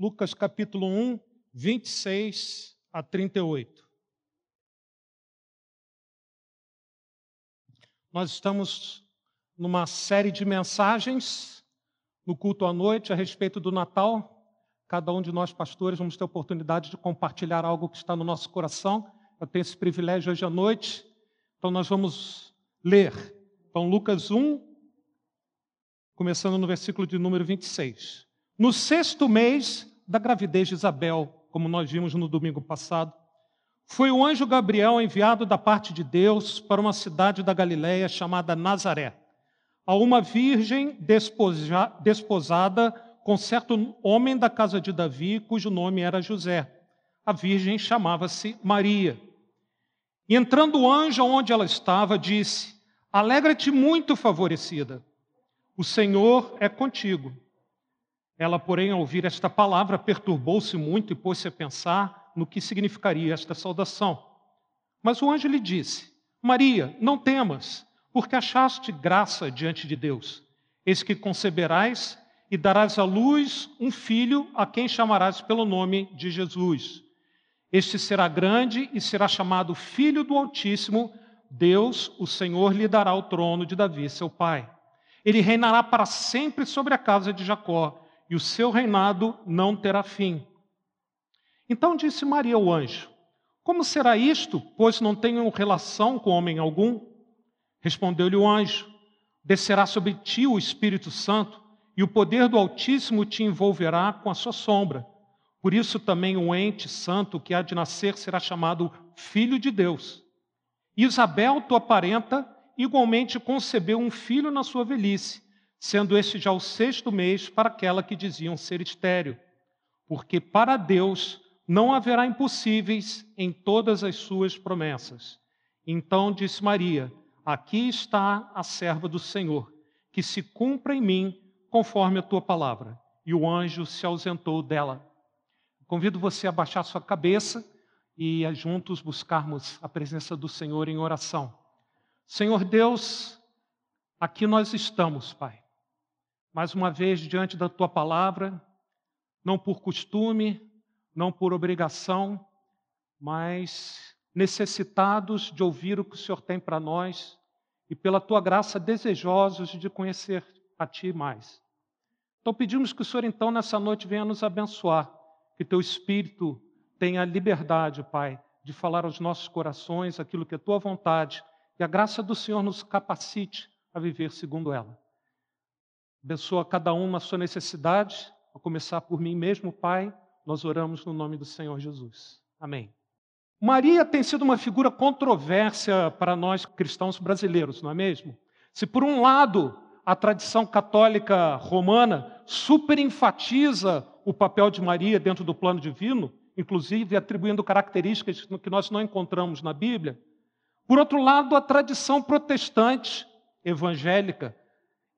Lucas capítulo 1, 26 a 38. Nós estamos numa série de mensagens no culto à noite a respeito do Natal. Cada um de nós, pastores, vamos ter a oportunidade de compartilhar algo que está no nosso coração. Eu tenho esse privilégio hoje à noite. Então, nós vamos ler. Então, Lucas 1, começando no versículo de número 26. No sexto mês da gravidez de Isabel, como nós vimos no domingo passado, foi o anjo Gabriel enviado da parte de Deus para uma cidade da Galiléia chamada Nazaré, a uma virgem desposada com certo homem da casa de Davi, cujo nome era José. A virgem chamava-se Maria. E entrando o anjo onde ela estava, disse: Alegra-te muito, favorecida o Senhor é contigo. Ela, porém, ao ouvir esta palavra, perturbou-se muito e pôs-se a pensar no que significaria esta saudação. Mas o anjo lhe disse: Maria, não temas, porque achaste graça diante de Deus. Eis que conceberás e darás à luz um filho a quem chamarás pelo nome de Jesus. Este será grande e será chamado Filho do Altíssimo. Deus, o Senhor, lhe dará o trono de Davi, seu pai ele reinará para sempre sobre a casa de Jacó, e o seu reinado não terá fim. Então disse Maria ao anjo: Como será isto, pois não tenho relação com homem algum? Respondeu-lhe o anjo: Descerá sobre ti o Espírito Santo, e o poder do Altíssimo te envolverá com a sua sombra. Por isso também o ente santo que há de nascer será chamado Filho de Deus. Isabel, tua parenta, igualmente concebeu um filho na sua velhice, sendo este já o sexto mês para aquela que diziam ser estéril. Porque para Deus não haverá impossíveis em todas as suas promessas. Então disse Maria: Aqui está a serva do Senhor, que se cumpra em mim conforme a tua palavra. E o anjo se ausentou dela. Convido você a baixar sua cabeça e a juntos buscarmos a presença do Senhor em oração. Senhor Deus, aqui nós estamos, Pai. Mais uma vez diante da tua palavra, não por costume, não por obrigação, mas necessitados de ouvir o que o Senhor tem para nós e pela tua graça desejosos de conhecer a ti mais. Então pedimos que o Senhor então nessa noite venha nos abençoar, que teu espírito tenha liberdade, Pai, de falar aos nossos corações aquilo que é tua vontade que a graça do Senhor nos capacite a viver segundo ela. Abençoa cada um na sua necessidade, a começar por mim mesmo, Pai. Nós oramos no nome do Senhor Jesus. Amém. Maria tem sido uma figura controvérsia para nós cristãos brasileiros, não é mesmo? Se por um lado a tradição católica romana super enfatiza o papel de Maria dentro do plano divino, inclusive atribuindo características que nós não encontramos na Bíblia, por outro lado, a tradição protestante evangélica,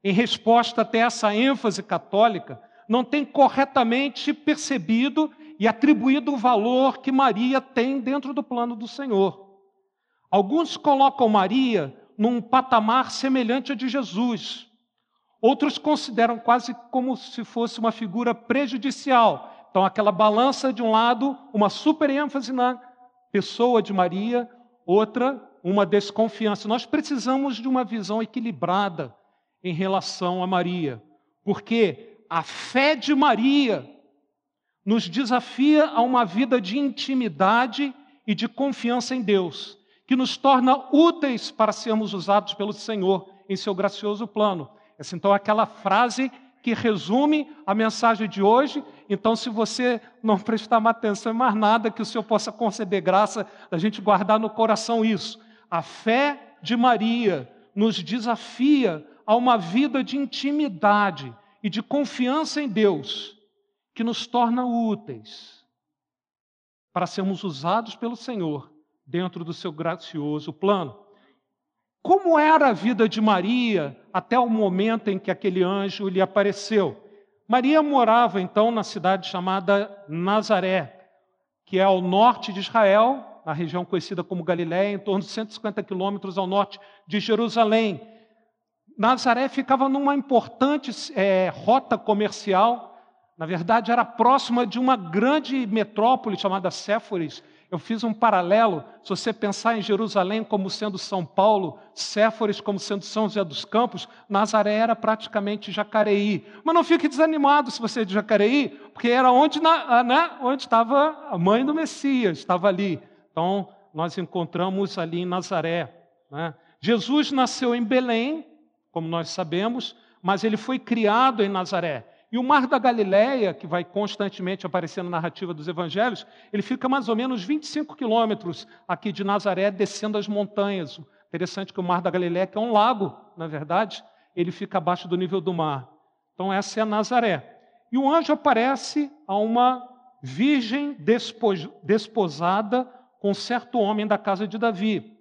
em resposta até essa ênfase católica, não tem corretamente percebido e atribuído o valor que Maria tem dentro do plano do Senhor. Alguns colocam Maria num patamar semelhante a de Jesus. Outros consideram quase como se fosse uma figura prejudicial. Então, aquela balança de um lado, uma super ênfase na pessoa de Maria, outra uma desconfiança. Nós precisamos de uma visão equilibrada em relação a Maria, porque a fé de Maria nos desafia a uma vida de intimidade e de confiança em Deus, que nos torna úteis para sermos usados pelo Senhor em seu gracioso plano. Essa então é aquela frase que resume a mensagem de hoje. Então, se você não prestar atenção em mais nada, que o Senhor possa conceder graça da gente guardar no coração isso. A fé de Maria nos desafia a uma vida de intimidade e de confiança em Deus, que nos torna úteis para sermos usados pelo Senhor dentro do seu gracioso plano. Como era a vida de Maria até o momento em que aquele anjo lhe apareceu? Maria morava então na cidade chamada Nazaré, que é ao norte de Israel, na região conhecida como Galiléia, em torno de 150 quilômetros ao norte de Jerusalém. Nazaré ficava numa importante é, rota comercial, Na verdade, era próxima de uma grande metrópole chamada Séforis. Eu fiz um paralelo. Se você pensar em Jerusalém como sendo São Paulo, Séforis como sendo São José dos Campos, Nazaré era praticamente Jacareí. Mas não fique desanimado se você é de Jacareí, porque era onde, né, onde estava a mãe do Messias, estava ali. Então, nós encontramos ali em Nazaré. Né? Jesus nasceu em Belém, como nós sabemos, mas ele foi criado em Nazaré. E o Mar da Galileia, que vai constantemente aparecer na narrativa dos evangelhos, ele fica mais ou menos 25 quilômetros aqui de Nazaré, descendo as montanhas. Interessante que o Mar da Galileia, que é um lago, na verdade, ele fica abaixo do nível do mar. Então, essa é Nazaré. E o anjo aparece a uma virgem desposada com certo homem da casa de Davi.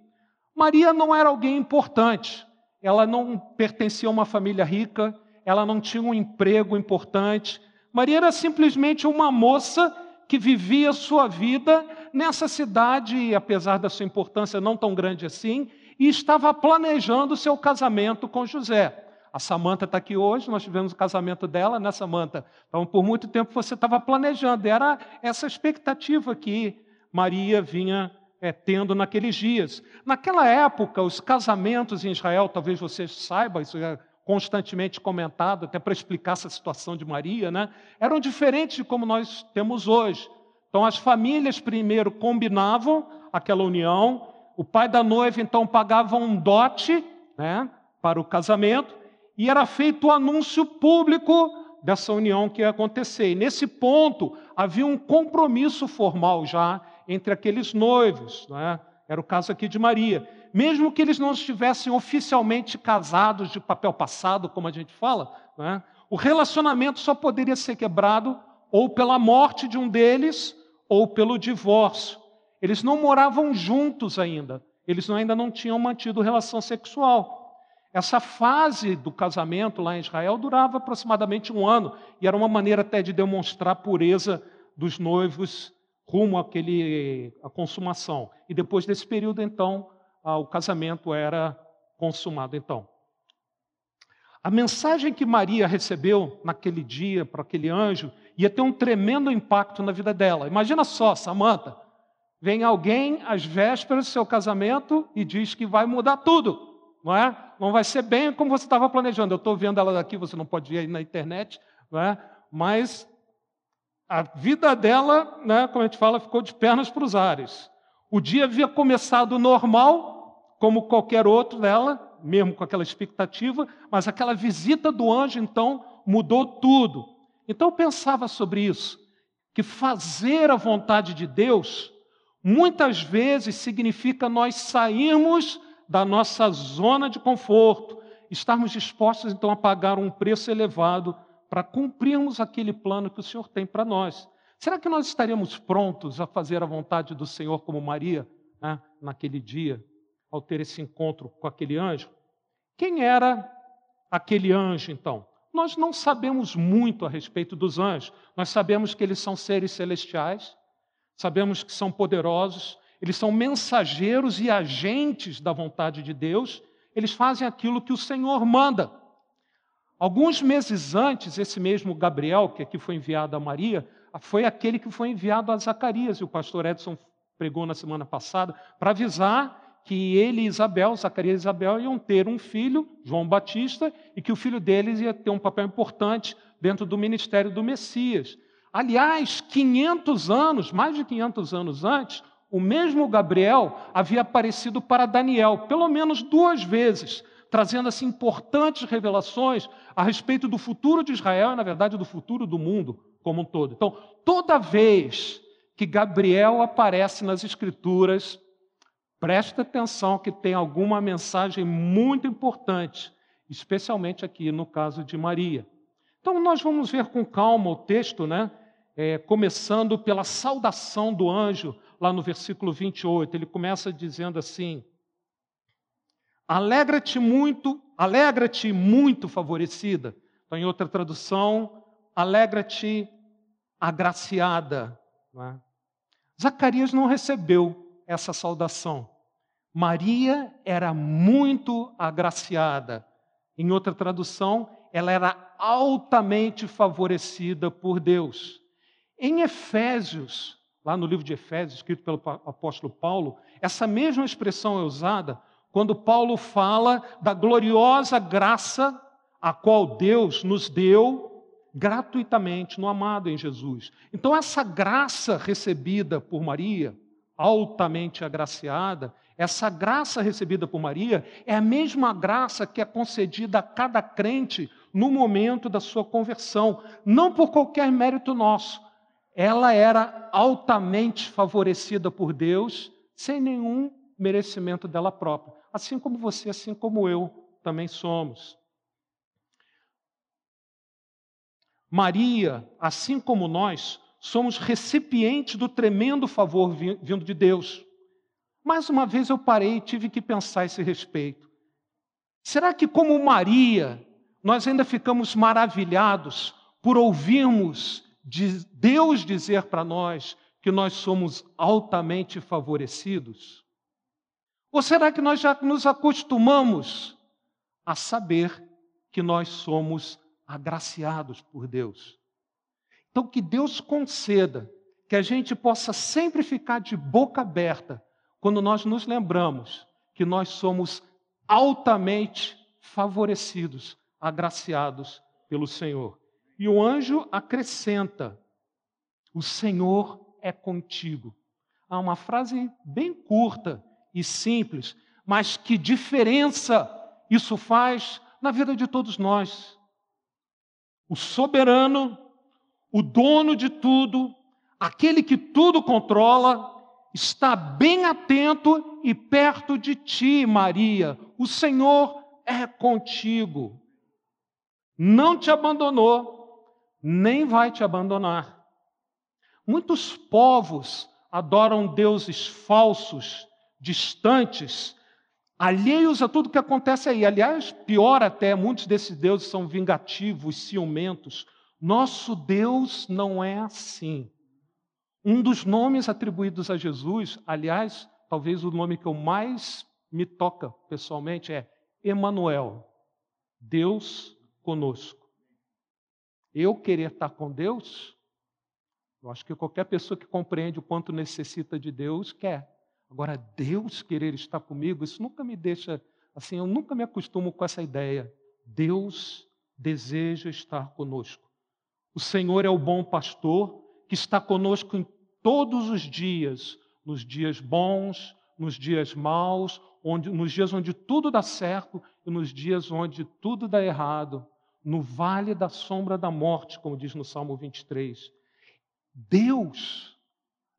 Maria não era alguém importante, ela não pertencia a uma família rica, ela não tinha um emprego importante. Maria era simplesmente uma moça que vivia sua vida nessa cidade, apesar da sua importância não tão grande assim, e estava planejando seu casamento com José. A Samanta está aqui hoje, nós tivemos o casamento dela, né, Samanta? Então, por muito tempo você estava planejando, era essa expectativa que Maria vinha é, tendo naqueles dias. Naquela época, os casamentos em Israel, talvez você saiba, isso é constantemente comentado, até para explicar essa situação de Maria, né? eram diferentes de como nós temos hoje. Então, as famílias primeiro combinavam aquela união, o pai da noiva então pagava um dote né, para o casamento, e era feito o anúncio público dessa união que ia acontecer. E nesse ponto havia um compromisso formal já entre aqueles noivos. Né? Era o caso aqui de Maria mesmo que eles não estivessem oficialmente casados de papel passado, como a gente fala, né, o relacionamento só poderia ser quebrado ou pela morte de um deles ou pelo divórcio. Eles não moravam juntos ainda, eles ainda não tinham mantido relação sexual. Essa fase do casamento lá em Israel durava aproximadamente um ano e era uma maneira até de demonstrar a pureza dos noivos rumo àquele, à consumação. E depois desse período, então, o casamento era consumado. Então, a mensagem que Maria recebeu naquele dia para aquele anjo ia ter um tremendo impacto na vida dela. Imagina só, Samanta, vem alguém às vésperas do seu casamento e diz que vai mudar tudo, não é? Não vai ser bem como você estava planejando. Eu estou vendo ela daqui, você não pode ir na internet, não é? Mas a vida dela, né, como a gente fala, ficou de pernas para os ares. O dia havia começado normal, como qualquer outro dela, mesmo com aquela expectativa, mas aquela visita do anjo, então, mudou tudo. Então eu pensava sobre isso, que fazer a vontade de Deus, muitas vezes significa nós sairmos da nossa zona de conforto, estarmos dispostos então a pagar um preço elevado para cumprirmos aquele plano que o Senhor tem para nós. Será que nós estaríamos prontos a fazer a vontade do Senhor como Maria, né, naquele dia, ao ter esse encontro com aquele anjo? Quem era aquele anjo, então? Nós não sabemos muito a respeito dos anjos. Nós sabemos que eles são seres celestiais, sabemos que são poderosos, eles são mensageiros e agentes da vontade de Deus, eles fazem aquilo que o Senhor manda. Alguns meses antes, esse mesmo Gabriel, que aqui foi enviado a Maria, foi aquele que foi enviado a Zacarias, e o pastor Edson pregou na semana passada, para avisar que ele e Isabel, Zacarias e Isabel, iam ter um filho, João Batista, e que o filho deles ia ter um papel importante dentro do ministério do Messias. Aliás, 500 anos, mais de 500 anos antes, o mesmo Gabriel havia aparecido para Daniel, pelo menos duas vezes, trazendo assim importantes revelações a respeito do futuro de Israel e, na verdade, do futuro do mundo como um todo. Então, toda vez que Gabriel aparece nas Escrituras, presta atenção que tem alguma mensagem muito importante, especialmente aqui no caso de Maria. Então, nós vamos ver com calma o texto, né? É, começando pela saudação do anjo, lá no versículo 28. Ele começa dizendo assim: Alegra-te muito, alegra-te muito favorecida. Então, em outra tradução, alegra-te, agraciada. Não é? Zacarias não recebeu essa saudação. Maria era muito agraciada. Em outra tradução, ela era altamente favorecida por Deus. Em Efésios, lá no livro de Efésios, escrito pelo apóstolo Paulo, essa mesma expressão é usada quando Paulo fala da gloriosa graça a qual Deus nos deu gratuitamente no amado em Jesus. Então, essa graça recebida por Maria, altamente agraciada, essa graça recebida por Maria é a mesma graça que é concedida a cada crente no momento da sua conversão, não por qualquer mérito nosso. Ela era altamente favorecida por Deus, sem nenhum merecimento dela própria. Assim como você, assim como eu também somos. Maria, assim como nós, somos recipientes do tremendo favor vindo de Deus. Mais uma vez eu parei e tive que pensar a esse respeito. Será que, como Maria, nós ainda ficamos maravilhados por ouvirmos de Deus dizer para nós que nós somos altamente favorecidos? Ou será que nós já nos acostumamos a saber que nós somos agraciados por Deus? Então, que Deus conceda que a gente possa sempre ficar de boca aberta quando nós nos lembramos que nós somos altamente favorecidos, agraciados pelo Senhor. E o anjo acrescenta: O Senhor é contigo. Há uma frase bem curta e simples, mas que diferença isso faz na vida de todos nós. O soberano, o dono de tudo, aquele que tudo controla, está bem atento e perto de ti, Maria. O Senhor é contigo. Não te abandonou, nem vai te abandonar. Muitos povos adoram deuses falsos, distantes, alheios a tudo que acontece aí. Aliás, pior até, muitos desses deuses são vingativos, ciumentos. Nosso Deus não é assim. Um dos nomes atribuídos a Jesus, aliás, talvez o nome que eu mais me toca pessoalmente é Emanuel, Deus conosco. Eu querer estar com Deus, eu acho que qualquer pessoa que compreende o quanto necessita de Deus quer. Agora, Deus querer estar comigo, isso nunca me deixa assim, eu nunca me acostumo com essa ideia. Deus deseja estar conosco. O Senhor é o bom pastor que está conosco em todos os dias, nos dias bons, nos dias maus, onde, nos dias onde tudo dá certo e nos dias onde tudo dá errado, no vale da sombra da morte, como diz no Salmo 23. Deus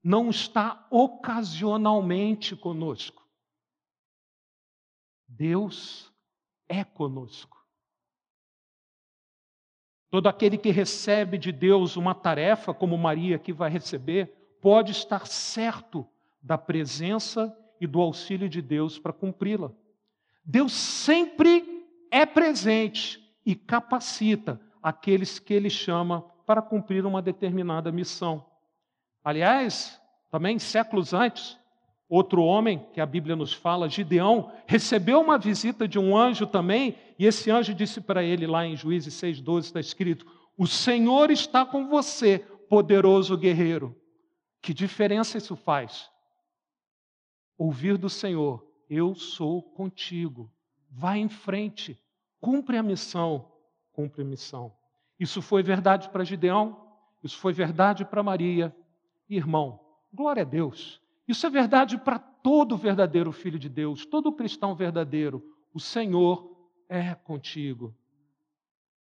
não está ocasionalmente conosco. Deus é conosco. Todo aquele que recebe de Deus uma tarefa, como Maria que vai receber, pode estar certo da presença e do auxílio de Deus para cumpri-la. Deus sempre é presente e capacita aqueles que Ele chama para cumprir uma determinada missão. Aliás, também séculos antes, outro homem que a Bíblia nos fala, Gideão, recebeu uma visita de um anjo também, e esse anjo disse para ele lá em Juízes 6,12 está escrito: O Senhor está com você, poderoso guerreiro. Que diferença isso faz? Ouvir do Senhor, eu sou contigo. Vai em frente, cumpre a missão, cumpre a missão. Isso foi verdade para Gideão, isso foi verdade para Maria, Irmão, glória a Deus. Isso é verdade para todo verdadeiro filho de Deus, todo cristão verdadeiro. O Senhor é contigo.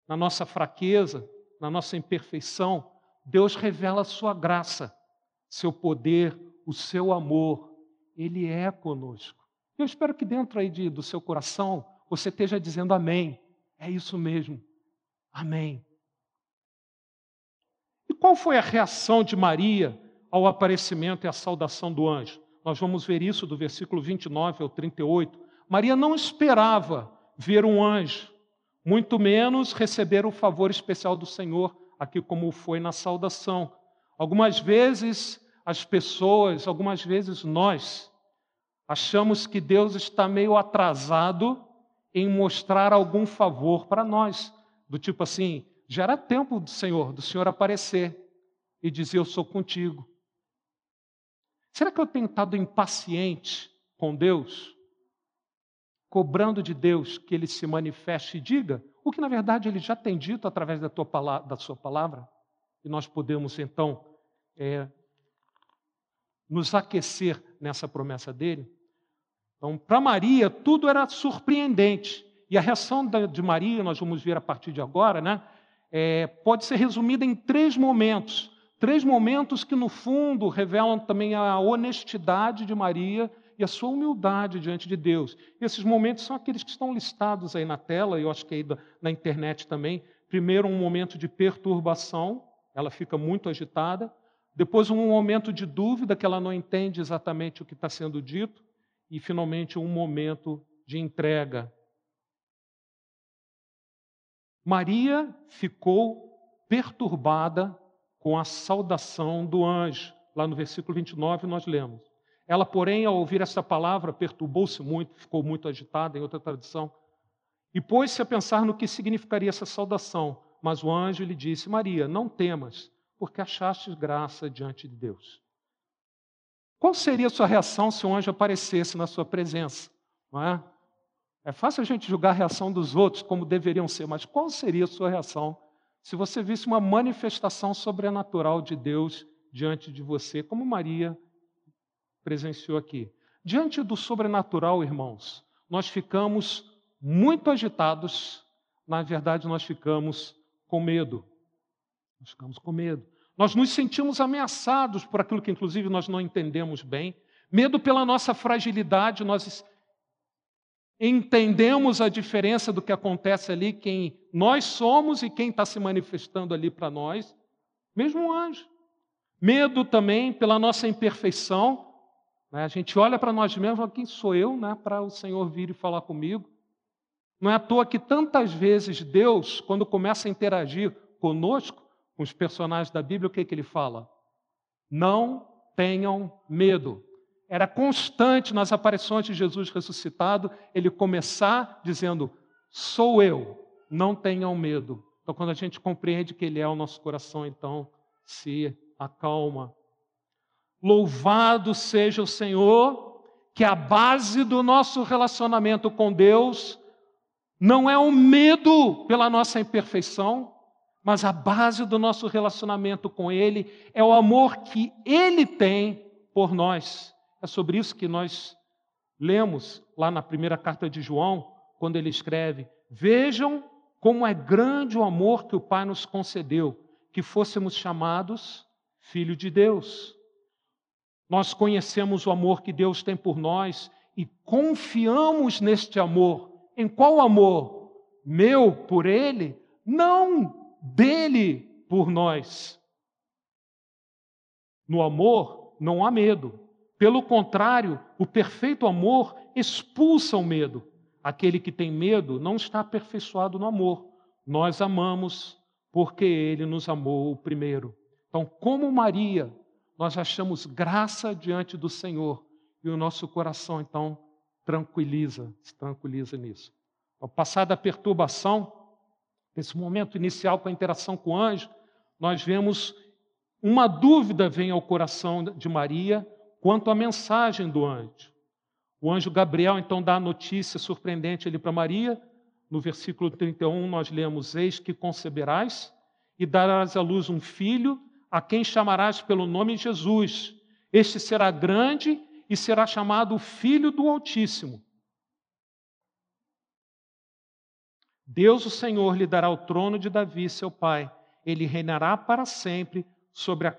Na nossa fraqueza, na nossa imperfeição, Deus revela a sua graça, seu poder, o seu amor. Ele é conosco. Eu espero que dentro aí de, do seu coração você esteja dizendo amém. É isso mesmo. Amém. E qual foi a reação de Maria ao aparecimento e à saudação do anjo. Nós vamos ver isso do versículo 29 ao 38. Maria não esperava ver um anjo, muito menos receber o favor especial do Senhor, aqui como foi na saudação. Algumas vezes as pessoas, algumas vezes nós, achamos que Deus está meio atrasado em mostrar algum favor para nós. do tipo assim, já era tempo do Senhor, do Senhor aparecer e dizer: Eu sou contigo. Será que eu tenho estado impaciente com Deus, cobrando de Deus que Ele se manifeste e diga o que na verdade Ele já tem dito através da, tua da Sua palavra? E nós podemos então é, nos aquecer nessa promessa dele? Então, para Maria, tudo era surpreendente. E a reação de Maria, nós vamos ver a partir de agora, né, é, pode ser resumida em três momentos. Três momentos que, no fundo, revelam também a honestidade de Maria e a sua humildade diante de Deus. E esses momentos são aqueles que estão listados aí na tela, e eu acho que aí na internet também. Primeiro, um momento de perturbação, ela fica muito agitada. Depois, um momento de dúvida, que ela não entende exatamente o que está sendo dito. E, finalmente, um momento de entrega. Maria ficou perturbada com a saudação do anjo. Lá no versículo 29 nós lemos. Ela, porém, ao ouvir essa palavra, perturbou-se muito, ficou muito agitada, em outra tradição, e pôs-se a pensar no que significaria essa saudação. Mas o anjo lhe disse: Maria, não temas, porque achaste graça diante de Deus. Qual seria a sua reação se um anjo aparecesse na sua presença? Não é? é fácil a gente julgar a reação dos outros como deveriam ser, mas qual seria a sua reação se você visse uma manifestação sobrenatural de Deus diante de você, como Maria presenciou aqui? Diante do sobrenatural, irmãos, nós ficamos muito agitados, na verdade, nós ficamos com medo. Nós ficamos com medo. Nós nos sentimos ameaçados por aquilo que, inclusive, nós não entendemos bem. Medo pela nossa fragilidade, nós entendemos a diferença do que acontece ali, quem nós somos e quem está se manifestando ali para nós, mesmo um anjo. Medo também pela nossa imperfeição. Né? A gente olha para nós mesmos e fala, quem sou eu né, para o Senhor vir e falar comigo? Não é à toa que tantas vezes Deus, quando começa a interagir conosco, com os personagens da Bíblia, o que, que ele fala? Não tenham medo. Era constante nas aparições de Jesus ressuscitado ele começar dizendo: Sou eu, não tenham medo. Então, quando a gente compreende que Ele é o nosso coração, então se acalma. Louvado seja o Senhor, que a base do nosso relacionamento com Deus não é o medo pela nossa imperfeição, mas a base do nosso relacionamento com Ele é o amor que Ele tem por nós. É sobre isso que nós lemos lá na primeira carta de João, quando ele escreve: Vejam como é grande o amor que o Pai nos concedeu, que fôssemos chamados filho de Deus. Nós conhecemos o amor que Deus tem por nós e confiamos neste amor. Em qual amor? Meu por Ele? Não dele por nós. No amor não há medo. Pelo contrário, o perfeito amor expulsa o medo. Aquele que tem medo não está aperfeiçoado no amor. Nós amamos porque ele nos amou primeiro. Então, como Maria, nós achamos graça diante do Senhor e o nosso coração então tranquiliza, se tranquiliza nisso. Ao passar da perturbação, nesse momento inicial com a interação com o anjo, nós vemos uma dúvida vem ao coração de Maria quanto à mensagem do anjo. O anjo Gabriel então dá a notícia surpreendente ali para Maria. No versículo 31 nós lemos: Eis que conceberás e darás à luz um filho, a quem chamarás pelo nome Jesus. Este será grande e será chamado Filho do Altíssimo. Deus, o Senhor, lhe dará o trono de Davi, seu pai. Ele reinará para sempre sobre a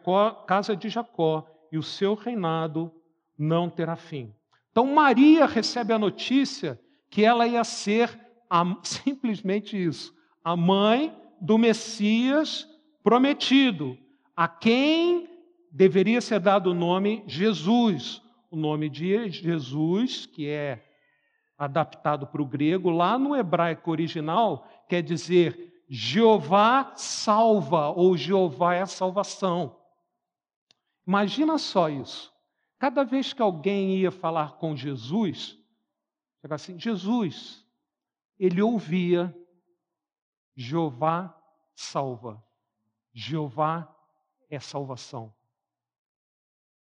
casa de Jacó e o seu reinado não terá fim. Então Maria recebe a notícia que ela ia ser a, simplesmente isso, a mãe do Messias prometido, a quem deveria ser dado o nome Jesus. O nome de Jesus, que é adaptado para o grego, lá no hebraico original, quer dizer Jeová salva, ou Jeová é a salvação. Imagina só isso. Cada vez que alguém ia falar com Jesus, chegava assim: Jesus, ele ouvia Jeová salva. Jeová é salvação.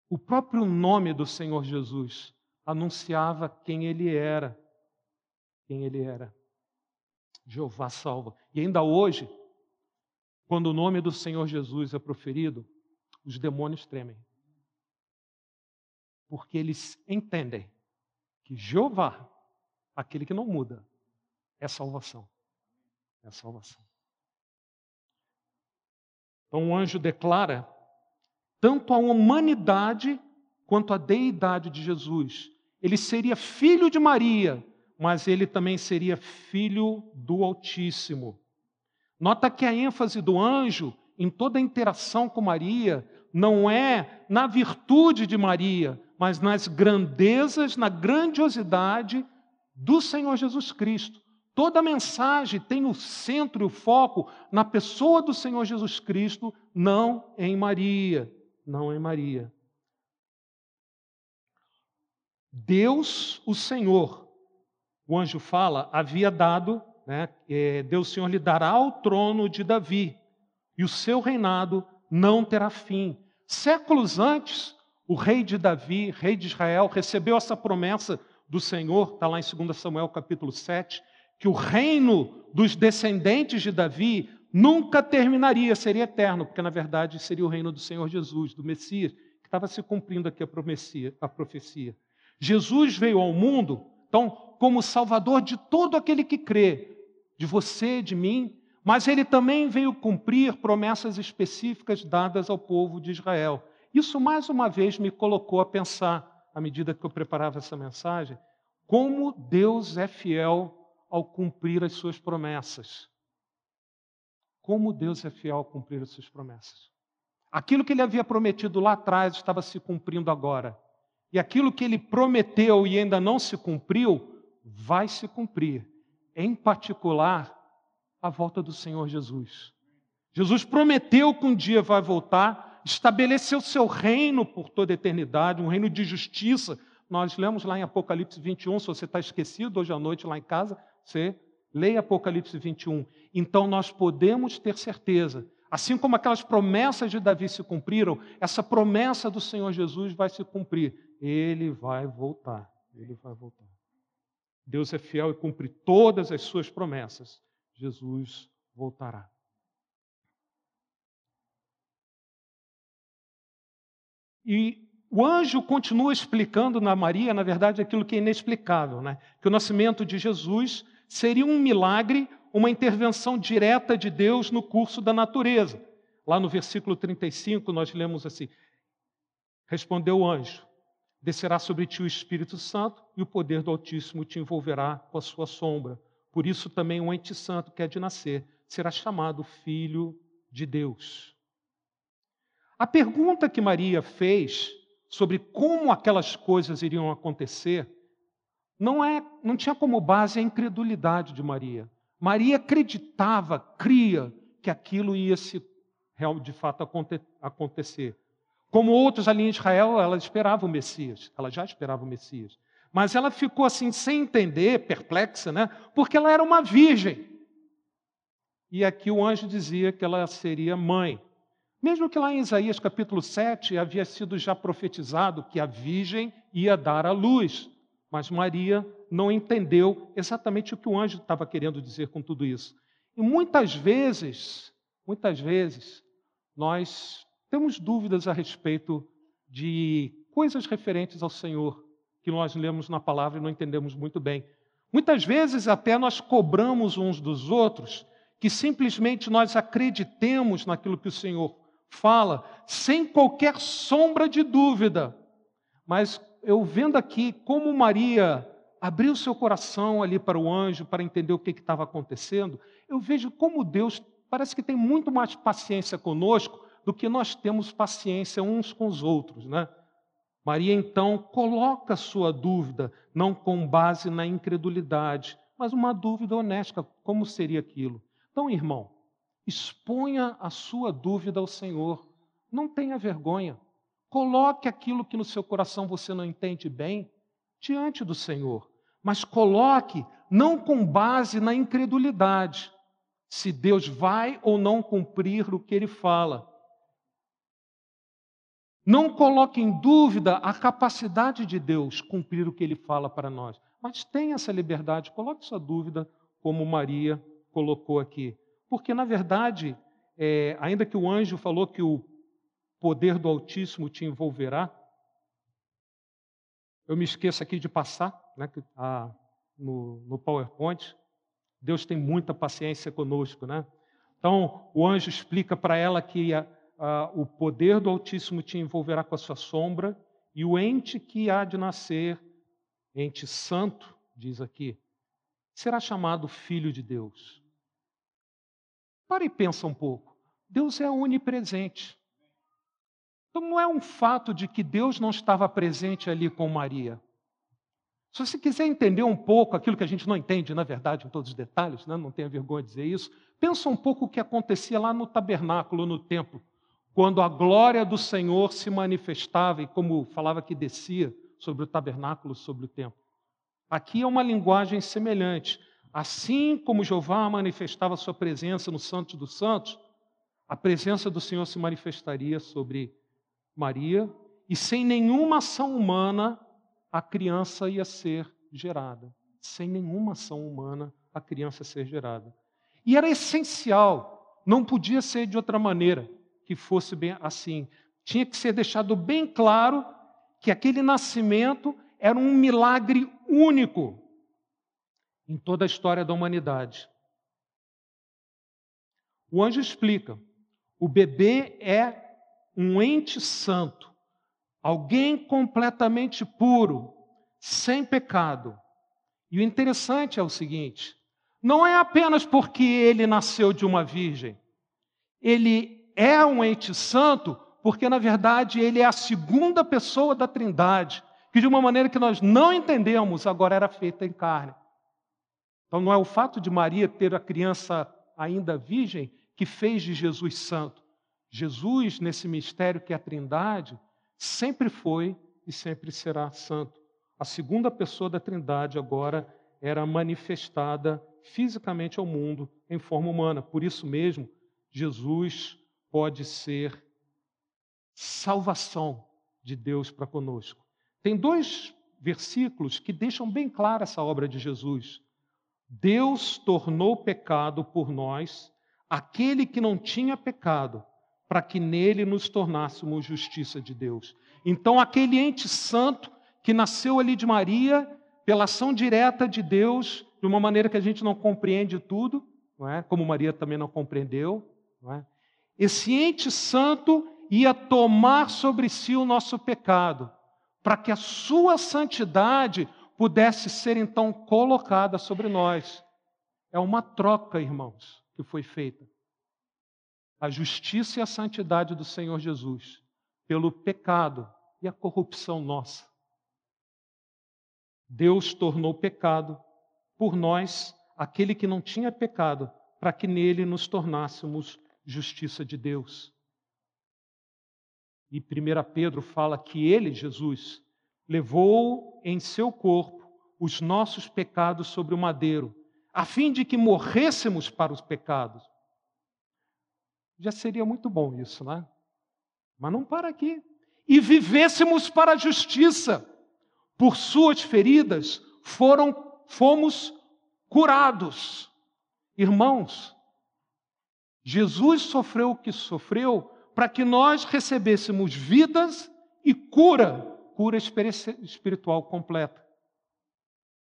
O próprio nome do Senhor Jesus anunciava quem ele era. Quem ele era. Jeová salva. E ainda hoje, quando o nome do Senhor Jesus é proferido, os demônios tremem. Porque eles entendem que Jeová, aquele que não muda, é salvação. É salvação. Então o anjo declara tanto a humanidade quanto a deidade de Jesus. Ele seria filho de Maria, mas ele também seria filho do Altíssimo. Nota que a ênfase do anjo em toda a interação com Maria não é na virtude de Maria, mas nas grandezas, na grandiosidade do Senhor Jesus Cristo. Toda mensagem tem o centro e o foco na pessoa do Senhor Jesus Cristo, não em Maria, não em Maria. Deus, o Senhor, o anjo fala, havia dado, né, é, Deus o Senhor lhe dará o trono de Davi, e o seu reinado não terá fim. Séculos antes, o rei de Davi, rei de Israel, recebeu essa promessa do Senhor, está lá em 2 Samuel capítulo 7, que o reino dos descendentes de Davi nunca terminaria, seria eterno, porque na verdade seria o reino do Senhor Jesus, do Messias, que estava se cumprindo aqui a profecia. Jesus veio ao mundo, então, como Salvador de todo aquele que crê, de você, de mim, mas ele também veio cumprir promessas específicas dadas ao povo de Israel. Isso mais uma vez me colocou a pensar, à medida que eu preparava essa mensagem, como Deus é fiel ao cumprir as suas promessas. Como Deus é fiel ao cumprir as suas promessas. Aquilo que ele havia prometido lá atrás estava se cumprindo agora. E aquilo que ele prometeu e ainda não se cumpriu, vai se cumprir. Em particular, a volta do Senhor Jesus. Jesus prometeu que um dia vai voltar, estabeleceu seu reino por toda a eternidade, um reino de justiça. Nós lemos lá em Apocalipse 21, se você está esquecido hoje à noite lá em casa, você leia Apocalipse 21. Então nós podemos ter certeza, assim como aquelas promessas de Davi se cumpriram, essa promessa do Senhor Jesus vai se cumprir. Ele vai voltar. Ele vai voltar. Deus é fiel e cumpre todas as suas promessas. Jesus voltará. E o anjo continua explicando na Maria, na verdade, aquilo que é inexplicável, né? Que o nascimento de Jesus seria um milagre, uma intervenção direta de Deus no curso da natureza. Lá no versículo 35, nós lemos assim: Respondeu o anjo: Descerá sobre ti o Espírito Santo e o poder do Altíssimo te envolverá com a sua sombra. Por isso também o ente santo que é de nascer será chamado filho de Deus. A pergunta que Maria fez sobre como aquelas coisas iriam acontecer não, é, não tinha como base a incredulidade de Maria. Maria acreditava, cria que aquilo ia se de fato acontecer. Como outros ali em Israel, ela esperava o Messias, ela já esperava o Messias. Mas ela ficou assim, sem entender, perplexa, né? Porque ela era uma virgem. E aqui o anjo dizia que ela seria mãe. Mesmo que lá em Isaías capítulo 7 havia sido já profetizado que a virgem ia dar à luz. Mas Maria não entendeu exatamente o que o anjo estava querendo dizer com tudo isso. E muitas vezes, muitas vezes, nós temos dúvidas a respeito de coisas referentes ao Senhor que nós lemos na palavra e não entendemos muito bem. Muitas vezes até nós cobramos uns dos outros que simplesmente nós acreditemos naquilo que o Senhor fala, sem qualquer sombra de dúvida. Mas eu vendo aqui como Maria abriu seu coração ali para o anjo, para entender o que estava acontecendo, eu vejo como Deus parece que tem muito mais paciência conosco do que nós temos paciência uns com os outros, né? Maria então coloca sua dúvida, não com base na incredulidade, mas uma dúvida honesta, como seria aquilo? Então, irmão, exponha a sua dúvida ao Senhor, não tenha vergonha. Coloque aquilo que no seu coração você não entende bem diante do Senhor, mas coloque não com base na incredulidade. se Deus vai ou não cumprir o que ele fala. Não coloque em dúvida a capacidade de Deus cumprir o que ele fala para nós, mas tenha essa liberdade, coloque sua dúvida, como Maria colocou aqui. Porque, na verdade, é, ainda que o anjo falou que o poder do Altíssimo te envolverá, eu me esqueço aqui de passar né, a, no, no PowerPoint. Deus tem muita paciência conosco, né? Então, o anjo explica para ela que a, a, o poder do Altíssimo te envolverá com a sua sombra e o ente que há de nascer, ente santo, diz aqui, será chamado Filho de Deus. Para e pensa um pouco. Deus é onipresente. Então não é um fato de que Deus não estava presente ali com Maria. Se você quiser entender um pouco aquilo que a gente não entende, na verdade, em todos os detalhes, né? não tenha vergonha de dizer isso, pensa um pouco o que acontecia lá no tabernáculo, no templo, quando a glória do Senhor se manifestava e, como falava que descia sobre o tabernáculo, sobre o templo. Aqui é uma linguagem semelhante. Assim como Jeová manifestava sua presença no Santo dos Santos, a presença do Senhor se manifestaria sobre Maria, e sem nenhuma ação humana a criança ia ser gerada. Sem nenhuma ação humana a criança ia ser gerada. E era essencial, não podia ser de outra maneira que fosse bem assim. Tinha que ser deixado bem claro que aquele nascimento era um milagre único em toda a história da humanidade. O anjo explica: o bebê é um ente santo, alguém completamente puro, sem pecado. E o interessante é o seguinte: não é apenas porque ele nasceu de uma virgem, ele é um ente santo porque, na verdade, ele é a segunda pessoa da Trindade, que de uma maneira que nós não entendemos, agora era feita em carne. Então, não é o fato de Maria ter a criança ainda virgem que fez de Jesus santo. Jesus, nesse mistério que é a Trindade, sempre foi e sempre será santo. A segunda pessoa da Trindade agora era manifestada fisicamente ao mundo em forma humana. Por isso mesmo, Jesus pode ser salvação de Deus para conosco. Tem dois versículos que deixam bem clara essa obra de Jesus. Deus tornou pecado por nós aquele que não tinha pecado, para que nele nos tornássemos justiça de Deus. Então, aquele ente santo que nasceu ali de Maria, pela ação direta de Deus, de uma maneira que a gente não compreende tudo, não é? como Maria também não compreendeu, não é? Esse ente santo ia tomar sobre si o nosso pecado, para que a sua santidade pudesse ser então colocada sobre nós. É uma troca, irmãos, que foi feita. A justiça e a santidade do Senhor Jesus pelo pecado e a corrupção nossa. Deus tornou pecado por nós aquele que não tinha pecado, para que nele nos tornássemos justiça de Deus. E 1 Pedro fala que ele, Jesus, levou em seu corpo os nossos pecados sobre o madeiro, a fim de que morrêssemos para os pecados. Já seria muito bom isso, né? Mas não para aqui. E vivêssemos para a justiça. Por suas feridas foram fomos curados. Irmãos, Jesus sofreu o que sofreu para que nós recebêssemos vidas e cura, cura espiritual completa.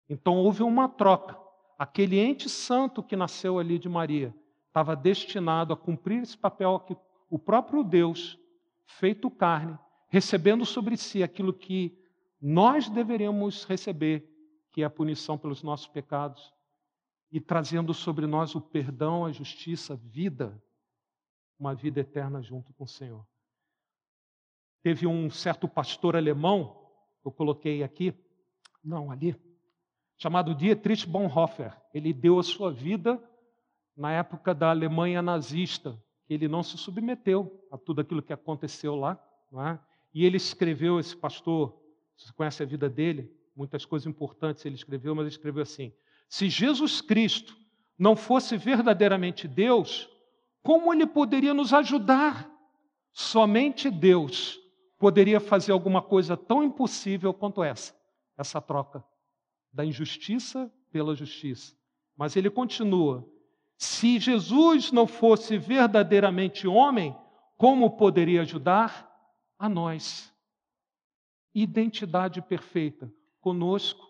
Então houve uma troca. Aquele ente santo que nasceu ali de Maria estava destinado a cumprir esse papel que o próprio Deus, feito carne, recebendo sobre si aquilo que nós deveríamos receber, que é a punição pelos nossos pecados, e trazendo sobre nós o perdão, a justiça, vida, uma vida eterna junto com o Senhor. Teve um certo pastor alemão, eu coloquei aqui, não, ali, chamado Dietrich Bonhoeffer. Ele deu a sua vida na época da Alemanha nazista. Ele não se submeteu a tudo aquilo que aconteceu lá. É? E ele escreveu, esse pastor, você conhece a vida dele, muitas coisas importantes ele escreveu, mas ele escreveu assim: se Jesus Cristo não fosse verdadeiramente Deus, como ele poderia nos ajudar? Somente Deus poderia fazer alguma coisa tão impossível quanto essa, essa troca da injustiça pela justiça. Mas ele continua: se Jesus não fosse verdadeiramente homem, como poderia ajudar a nós? Identidade perfeita conosco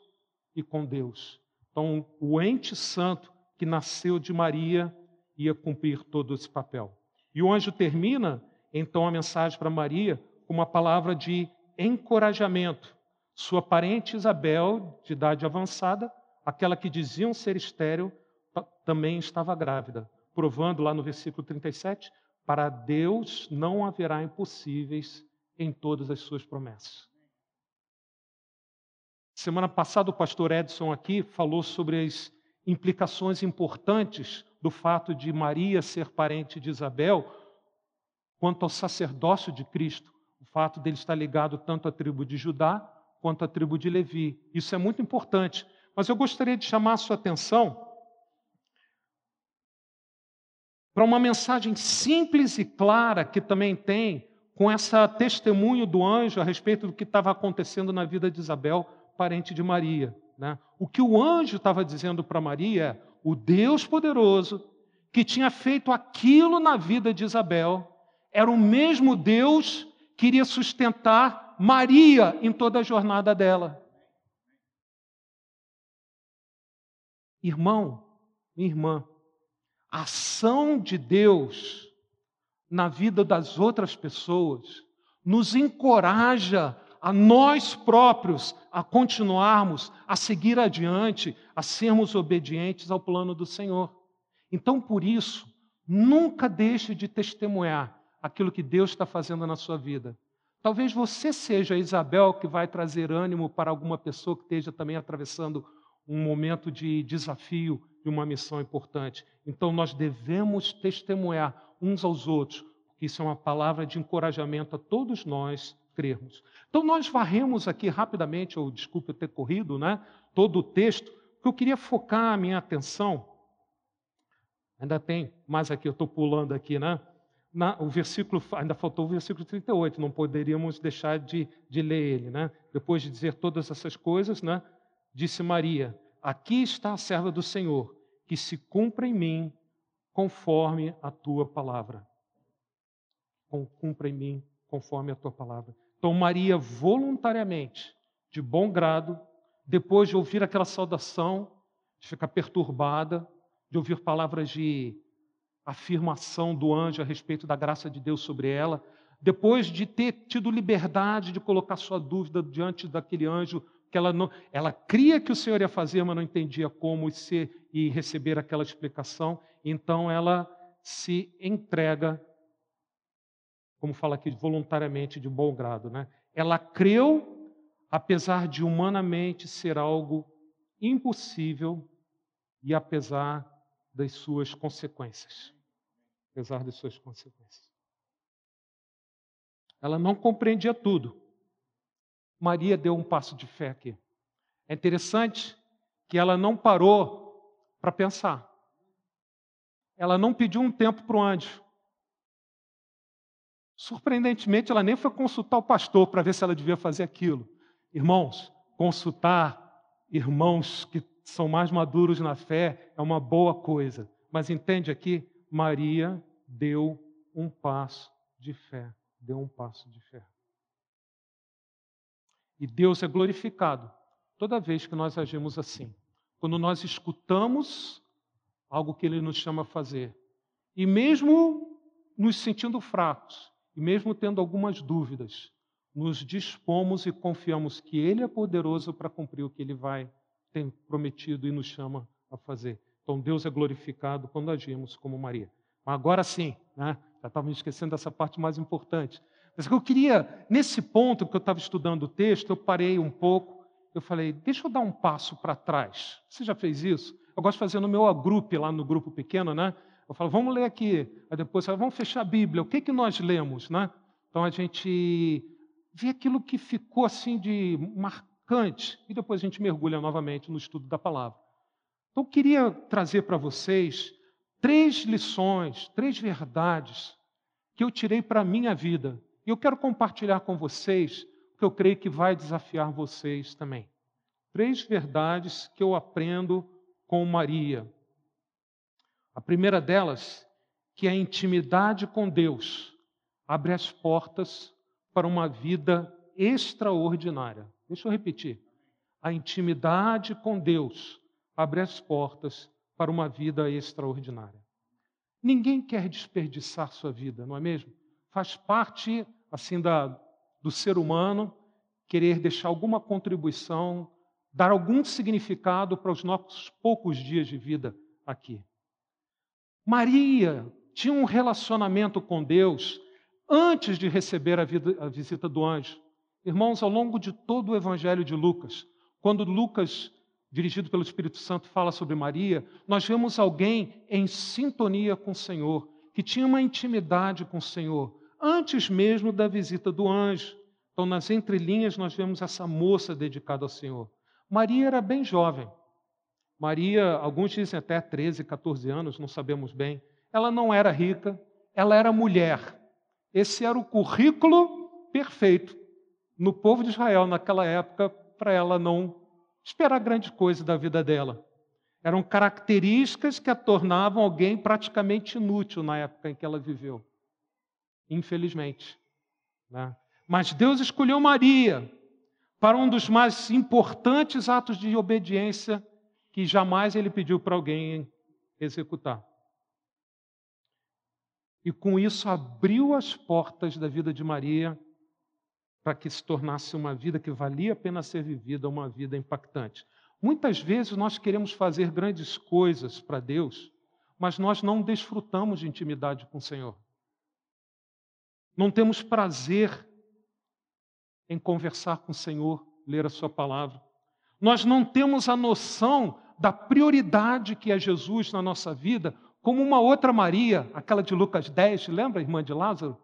e com Deus. Então, o ente santo que nasceu de Maria ia cumprir todo esse papel. E o anjo termina, então, a mensagem para Maria com uma palavra de encorajamento. Sua parente Isabel, de idade avançada, aquela que diziam ser estéril, também estava grávida, provando lá no versículo 37, para Deus não haverá impossíveis em todas as suas promessas. Semana passada o pastor Edson aqui falou sobre as implicações importantes do fato de Maria ser parente de Isabel quanto ao sacerdócio de Cristo, o fato dele estar ligado tanto à tribo de Judá quanto à tribo de Levi. Isso é muito importante, mas eu gostaria de chamar a sua atenção para uma mensagem simples e clara que também tem com essa testemunho do anjo a respeito do que estava acontecendo na vida de Isabel, parente de Maria. Né? O que o anjo estava dizendo para Maria é: o Deus poderoso que tinha feito aquilo na vida de Isabel era o mesmo Deus que iria sustentar Maria em toda a jornada dela. Irmão, minha irmã, a ação de Deus na vida das outras pessoas nos encoraja a nós próprios a continuarmos, a seguir adiante, a sermos obedientes ao plano do Senhor. Então, por isso, nunca deixe de testemunhar aquilo que Deus está fazendo na sua vida. Talvez você seja a Isabel que vai trazer ânimo para alguma pessoa que esteja também atravessando um momento de desafio e uma missão importante. Então nós devemos testemunhar uns aos outros, porque isso é uma palavra de encorajamento a todos nós crermos. Então nós varremos aqui rapidamente, ou desculpe eu ter corrido, né, todo o texto, porque eu queria focar a minha atenção. Ainda tem mais aqui, eu estou pulando aqui, né? Na, o versículo, ainda faltou o versículo 38, não poderíamos deixar de, de ler ele, né? Depois de dizer todas essas coisas, né? Disse Maria: Aqui está a serva do Senhor, que se cumpra em mim conforme a tua palavra. Cumpra em mim conforme a tua palavra. Então, Maria, voluntariamente, de bom grado, depois de ouvir aquela saudação, de ficar perturbada, de ouvir palavras de afirmação do anjo a respeito da graça de Deus sobre ela, depois de ter tido liberdade de colocar sua dúvida diante daquele anjo que ela não, ela cria que o Senhor ia fazer, mas não entendia como ser e receber aquela explicação. Então ela se entrega, como fala aqui, voluntariamente, de bom grado, né? Ela creu, apesar de humanamente ser algo impossível e apesar das suas consequências. Apesar das suas consequências. Ela não compreendia tudo, Maria deu um passo de fé aqui. É interessante que ela não parou para pensar. Ela não pediu um tempo para o anjo. Surpreendentemente, ela nem foi consultar o pastor para ver se ela devia fazer aquilo. Irmãos, consultar irmãos que são mais maduros na fé é uma boa coisa. Mas entende aqui? Maria deu um passo de fé. Deu um passo de fé. E Deus é glorificado toda vez que nós agimos assim. Quando nós escutamos algo que Ele nos chama a fazer. E mesmo nos sentindo fracos, e mesmo tendo algumas dúvidas, nos dispomos e confiamos que Ele é poderoso para cumprir o que Ele vai ter prometido e nos chama a fazer. Então Deus é glorificado quando agimos como Maria. Agora sim, né? já estava me esquecendo dessa parte mais importante. Mas eu queria, nesse ponto que eu estava estudando o texto, eu parei um pouco, eu falei, deixa eu dar um passo para trás. Você já fez isso? Eu gosto de fazer no meu agrupe, lá no grupo pequeno, né? Eu falo, vamos ler aqui. Aí depois, vamos fechar a Bíblia. O que, que nós lemos, né? Então a gente vê aquilo que ficou assim de marcante e depois a gente mergulha novamente no estudo da palavra. Então, eu queria trazer para vocês três lições, três verdades que eu tirei para a minha vida. E eu quero compartilhar com vocês, porque eu creio que vai desafiar vocês também. Três verdades que eu aprendo com Maria. A primeira delas, que a intimidade com Deus abre as portas para uma vida extraordinária. Deixa eu repetir. A intimidade com Deus abre as portas para uma vida extraordinária. Ninguém quer desperdiçar sua vida, não é mesmo? Faz parte assim da, do ser humano querer deixar alguma contribuição, dar algum significado para os nossos poucos dias de vida aqui. Maria tinha um relacionamento com Deus antes de receber a, vida, a visita do anjo. Irmãos, ao longo de todo o Evangelho de Lucas, quando Lucas dirigido pelo Espírito Santo, fala sobre Maria, nós vemos alguém em sintonia com o Senhor, que tinha uma intimidade com o Senhor, antes mesmo da visita do anjo. Então, nas entrelinhas, nós vemos essa moça dedicada ao Senhor. Maria era bem jovem. Maria, alguns dizem até 13, 14 anos, não sabemos bem. Ela não era rica, ela era mulher. Esse era o currículo perfeito no povo de Israel naquela época para ela não esperar grande coisa da vida dela. Eram características que a tornavam alguém praticamente inútil na época em que ela viveu. Infelizmente. Né? Mas Deus escolheu Maria para um dos mais importantes atos de obediência que jamais ele pediu para alguém executar. E com isso abriu as portas da vida de Maria para que se tornasse uma vida que valia a pena ser vivida, uma vida impactante. Muitas vezes nós queremos fazer grandes coisas para Deus, mas nós não desfrutamos de intimidade com o Senhor. Não temos prazer em conversar com o Senhor, ler a Sua palavra. Nós não temos a noção da prioridade que é Jesus na nossa vida, como uma outra Maria, aquela de Lucas 10, lembra a irmã de Lázaro?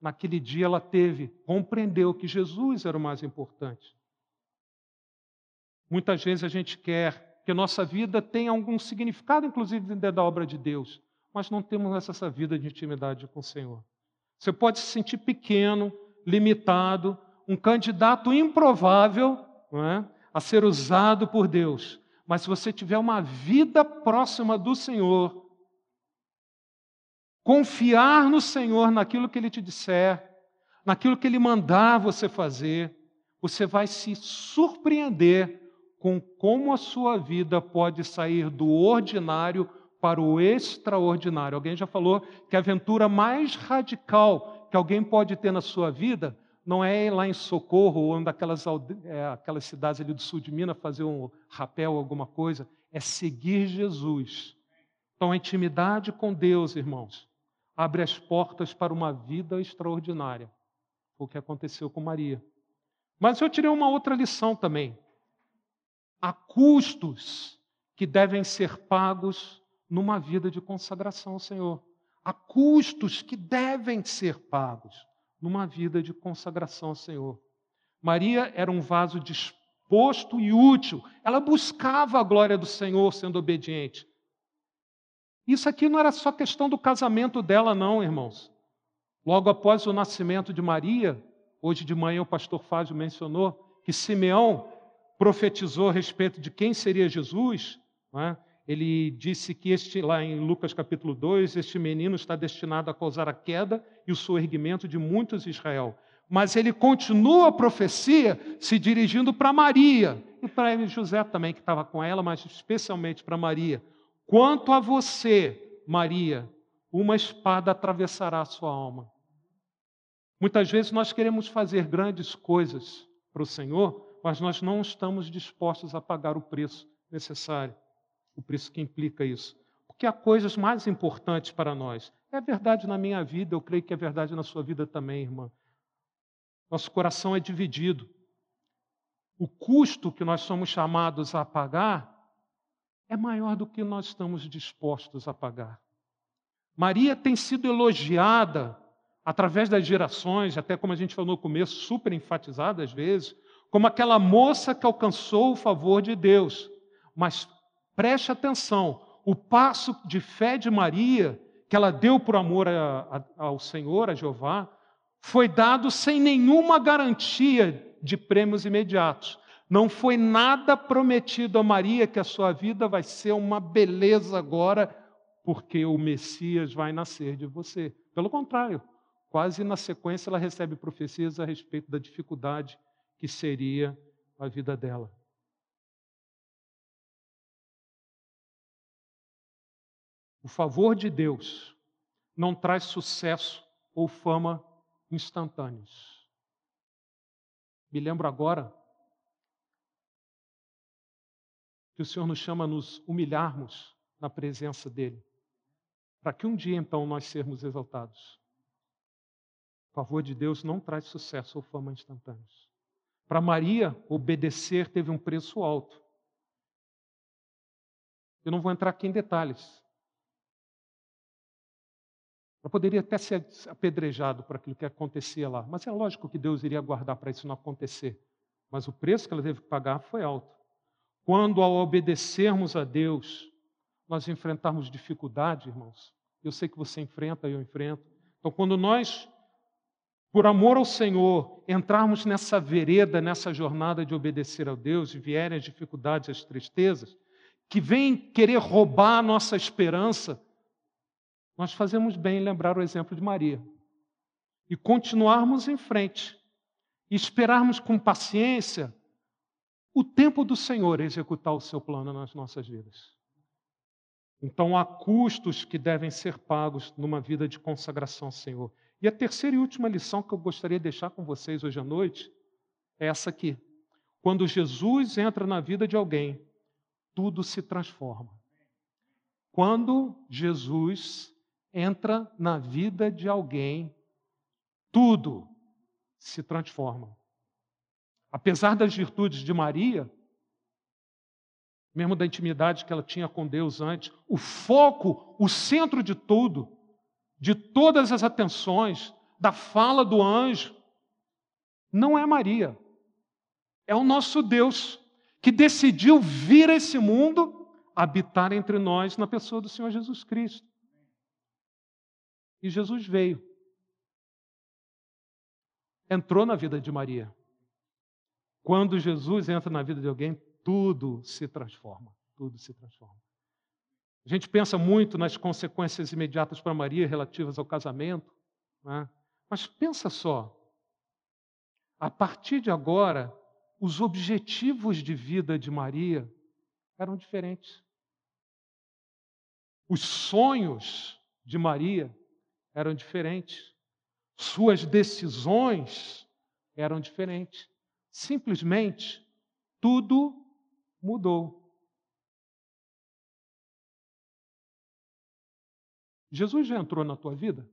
Naquele dia ela teve, compreendeu que Jesus era o mais importante. Muitas vezes a gente quer que nossa vida tenha algum significado, inclusive dentro da obra de Deus, mas não temos essa vida de intimidade com o Senhor. Você pode se sentir pequeno, limitado, um candidato improvável é? a ser usado por Deus, mas se você tiver uma vida próxima do Senhor, Confiar no Senhor naquilo que Ele te disser, naquilo que Ele mandar você fazer, você vai se surpreender com como a sua vida pode sair do ordinário para o extraordinário. Alguém já falou que a aventura mais radical que alguém pode ter na sua vida não é ir lá em Socorro ou daquelas é, aquelas cidades ali do sul de Minas fazer um rapel alguma coisa, é seguir Jesus. Então, a intimidade com Deus, irmãos, abre as portas para uma vida extraordinária. O que aconteceu com Maria. Mas eu tirei uma outra lição também. Há custos que devem ser pagos numa vida de consagração ao Senhor. Há custos que devem ser pagos numa vida de consagração ao Senhor. Maria era um vaso disposto e útil. Ela buscava a glória do Senhor sendo obediente. Isso aqui não era só questão do casamento dela, não, irmãos. Logo após o nascimento de Maria, hoje de manhã o pastor Fábio mencionou que Simeão profetizou a respeito de quem seria Jesus. É? Ele disse que este, lá em Lucas capítulo 2, este menino está destinado a causar a queda e o soerguimento de muitos de Israel. Mas ele continua a profecia se dirigindo para Maria e para José também, que estava com ela, mas especialmente para Maria. Quanto a você, Maria, uma espada atravessará a sua alma. Muitas vezes nós queremos fazer grandes coisas para o Senhor, mas nós não estamos dispostos a pagar o preço necessário, o preço que implica isso. Porque há coisas mais importantes para nós. É verdade na minha vida, eu creio que é verdade na sua vida também, irmã. Nosso coração é dividido. O custo que nós somos chamados a pagar é maior do que nós estamos dispostos a pagar. Maria tem sido elogiada através das gerações, até como a gente falou no começo, super enfatizada às vezes, como aquela moça que alcançou o favor de Deus. Mas Preste atenção, o passo de fé de Maria, que ela deu por amor a, a, ao Senhor, a Jeová, foi dado sem nenhuma garantia de prêmios imediatos. Não foi nada prometido a Maria que a sua vida vai ser uma beleza agora, porque o Messias vai nascer de você. Pelo contrário, quase na sequência ela recebe profecias a respeito da dificuldade que seria a vida dela. O favor de Deus não traz sucesso ou fama instantâneos. Me lembro agora que o Senhor nos chama a nos humilharmos na presença dEle, para que um dia então nós sermos exaltados. O favor de Deus não traz sucesso ou fama instantâneos. Para Maria, obedecer teve um preço alto. Eu não vou entrar aqui em detalhes. Ela poderia até ser apedrejado por aquilo que acontecia lá, mas é lógico que Deus iria guardar para isso não acontecer. Mas o preço que ela teve que pagar foi alto. Quando, ao obedecermos a Deus, nós enfrentarmos dificuldade, irmãos, eu sei que você enfrenta, eu enfrento. Então, quando nós, por amor ao Senhor, entrarmos nessa vereda, nessa jornada de obedecer a Deus, e vierem as dificuldades, as tristezas, que vêm querer roubar a nossa esperança, nós fazemos bem em lembrar o exemplo de Maria e continuarmos em frente, e esperarmos com paciência o tempo do Senhor executar o seu plano nas nossas vidas. Então há custos que devem ser pagos numa vida de consagração ao Senhor. E a terceira e última lição que eu gostaria de deixar com vocês hoje à noite é essa aqui. Quando Jesus entra na vida de alguém, tudo se transforma. Quando Jesus entra na vida de alguém, tudo se transforma. Apesar das virtudes de Maria, mesmo da intimidade que ela tinha com Deus antes, o foco, o centro de tudo, de todas as atenções, da fala do anjo, não é Maria. É o nosso Deus que decidiu vir a esse mundo habitar entre nós na pessoa do Senhor Jesus Cristo. E Jesus veio. Entrou na vida de Maria. Quando Jesus entra na vida de alguém, tudo se transforma. Tudo se transforma. A gente pensa muito nas consequências imediatas para Maria relativas ao casamento, né? mas pensa só. A partir de agora, os objetivos de vida de Maria eram diferentes. Os sonhos de Maria eram diferentes. Suas decisões eram diferentes simplesmente tudo mudou. Jesus já entrou na tua vida?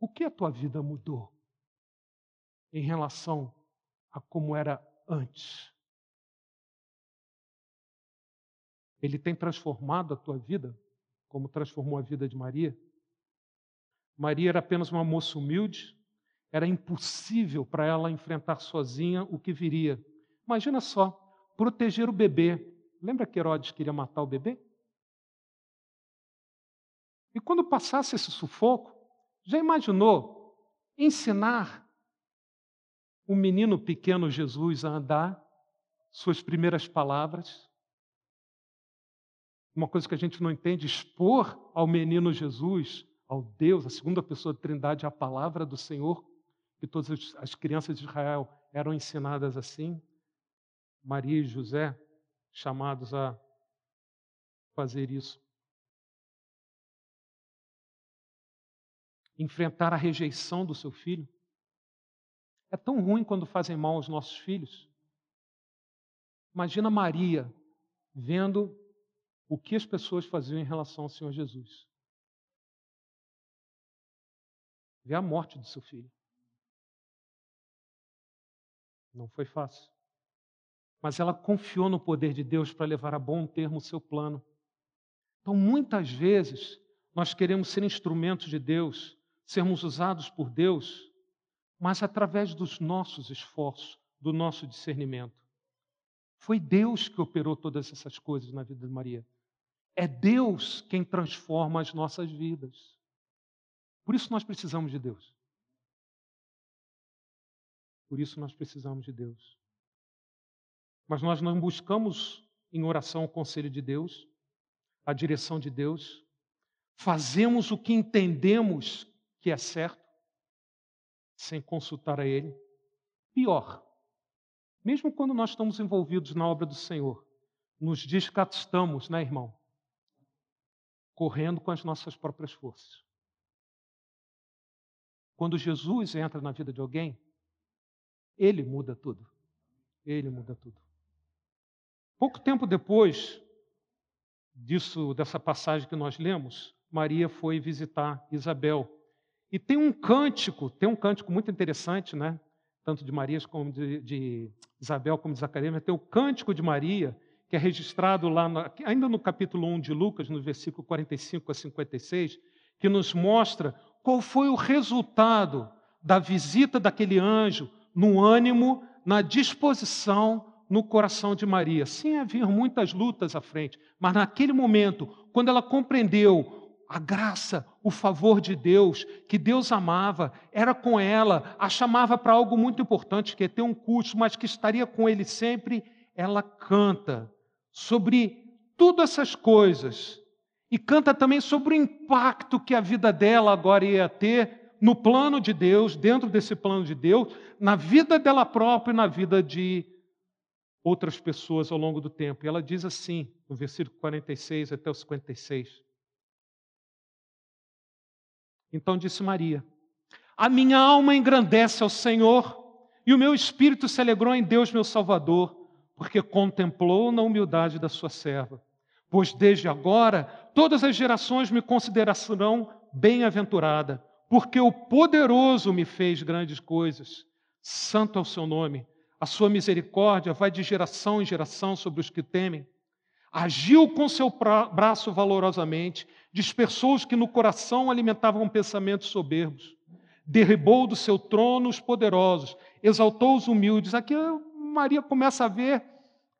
O que a tua vida mudou em relação a como era antes? Ele tem transformado a tua vida, como transformou a vida de Maria? Maria era apenas uma moça humilde, era impossível para ela enfrentar sozinha o que viria. Imagina só, proteger o bebê. Lembra que Herodes queria matar o bebê? E quando passasse esse sufoco, já imaginou ensinar o menino pequeno Jesus a andar, suas primeiras palavras? Uma coisa que a gente não entende, expor ao menino Jesus ao Deus, a segunda pessoa da Trindade, a palavra do Senhor, que todas as crianças de Israel eram ensinadas assim. Maria e José chamados a fazer isso. Enfrentar a rejeição do seu filho. É tão ruim quando fazem mal aos nossos filhos. Imagina Maria vendo o que as pessoas faziam em relação ao Senhor Jesus. ver a morte do seu filho. Não foi fácil. Mas ela confiou no poder de Deus para levar a bom termo o seu plano. Então, muitas vezes, nós queremos ser instrumentos de Deus, sermos usados por Deus, mas através dos nossos esforços, do nosso discernimento. Foi Deus que operou todas essas coisas na vida de Maria. É Deus quem transforma as nossas vidas. Por isso nós precisamos de Deus. Por isso nós precisamos de Deus. Mas nós não buscamos em oração o conselho de Deus, a direção de Deus. Fazemos o que entendemos que é certo, sem consultar a Ele. Pior, mesmo quando nós estamos envolvidos na obra do Senhor, nos desgastamos, né, irmão? Correndo com as nossas próprias forças. Quando Jesus entra na vida de alguém, ele muda tudo. Ele muda tudo. Pouco tempo depois disso, dessa passagem que nós lemos, Maria foi visitar Isabel. E tem um cântico, tem um cântico muito interessante, né? tanto de Maria como de, de Isabel como de Zacarias, mas tem o Cântico de Maria, que é registrado lá, no, ainda no capítulo 1 de Lucas, no versículo 45 a 56, que nos mostra qual foi o resultado da visita daquele anjo no ânimo, na disposição, no coração de Maria. Sim, havia muitas lutas à frente, mas naquele momento, quando ela compreendeu a graça, o favor de Deus, que Deus amava, era com ela, a chamava para algo muito importante, que é ter um curso, mas que estaria com ele sempre. Ela canta sobre todas essas coisas e canta também sobre o impacto que a vida dela agora ia ter no plano de Deus, dentro desse plano de Deus, na vida dela própria e na vida de outras pessoas ao longo do tempo. E ela diz assim, no versículo 46 até o 56. Então disse Maria: A minha alma engrandece ao Senhor, e o meu espírito se alegrou em Deus, meu Salvador, porque contemplou na humildade da sua serva. Pois desde agora todas as gerações me considerarão bem-aventurada, porque o poderoso me fez grandes coisas. Santo é o seu nome. A sua misericórdia vai de geração em geração sobre os que temem. Agiu com seu braço valorosamente dispersou os que no coração alimentavam pensamentos soberbos, derribou do seu trono os poderosos, exaltou os humildes. Aqui Maria começa a ver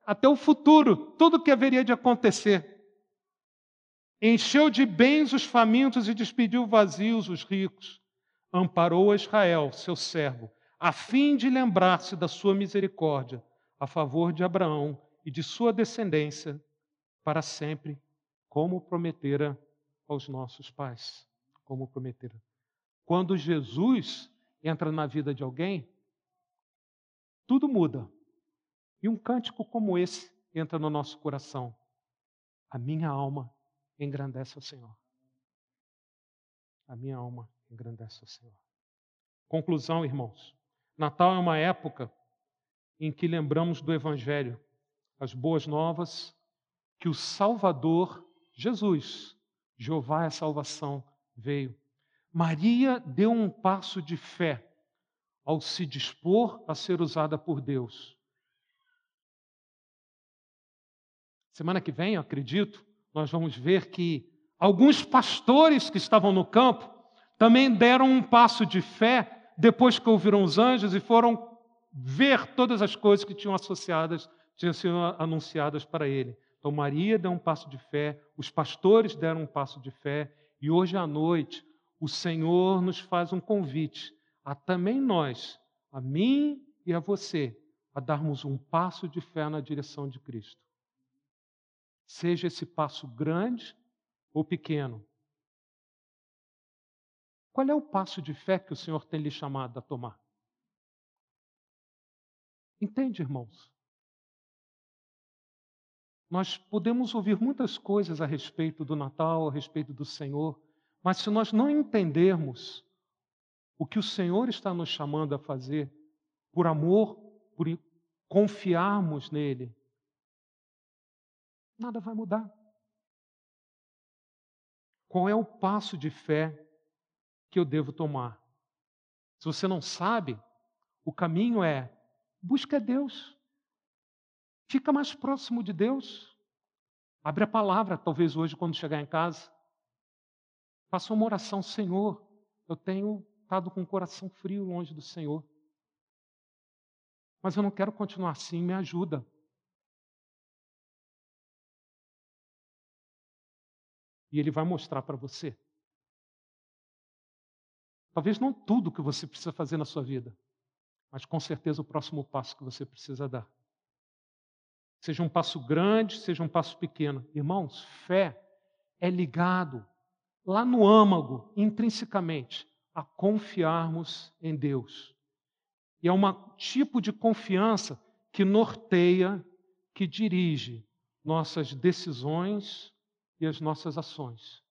até o futuro, tudo o que haveria de acontecer. Encheu de bens os famintos e despediu vazios os ricos. Amparou a Israel, seu servo, a fim de lembrar-se da sua misericórdia a favor de Abraão e de sua descendência para sempre, como prometera aos nossos pais, como prometeram. Quando Jesus entra na vida de alguém, tudo muda. E um cântico como esse entra no nosso coração. A minha alma engrandece ao Senhor. A minha alma engrandece ao Senhor. Conclusão, irmãos. Natal é uma época em que lembramos do Evangelho, as boas novas, que o Salvador, Jesus, Jeová é salvação, veio. Maria deu um passo de fé ao se dispor a ser usada por Deus. Semana que vem, acredito, nós vamos ver que alguns pastores que estavam no campo também deram um passo de fé depois que ouviram os anjos e foram ver todas as coisas que tinham associadas, tinham sido anunciadas para ele. Então, Maria deu um passo de fé, os pastores deram um passo de fé, e hoje à noite o Senhor nos faz um convite a também nós, a mim e a você, a darmos um passo de fé na direção de Cristo. Seja esse passo grande ou pequeno. Qual é o passo de fé que o Senhor tem lhe chamado a tomar? Entende, irmãos? Nós podemos ouvir muitas coisas a respeito do Natal, a respeito do Senhor, mas se nós não entendermos o que o Senhor está nos chamando a fazer, por amor, por confiarmos nele, nada vai mudar. Qual é o passo de fé que eu devo tomar? Se você não sabe, o caminho é busca Deus. Fica mais próximo de Deus. Abre a palavra, talvez hoje, quando chegar em casa. Faça uma oração, Senhor. Eu tenho estado com o coração frio longe do Senhor. Mas eu não quero continuar assim, me ajuda. E ele vai mostrar para você. Talvez não tudo que você precisa fazer na sua vida, mas com certeza o próximo passo que você precisa dar. Seja um passo grande, seja um passo pequeno. Irmãos, fé é ligado lá no âmago, intrinsecamente, a confiarmos em Deus. E é um tipo de confiança que norteia, que dirige nossas decisões e as nossas ações.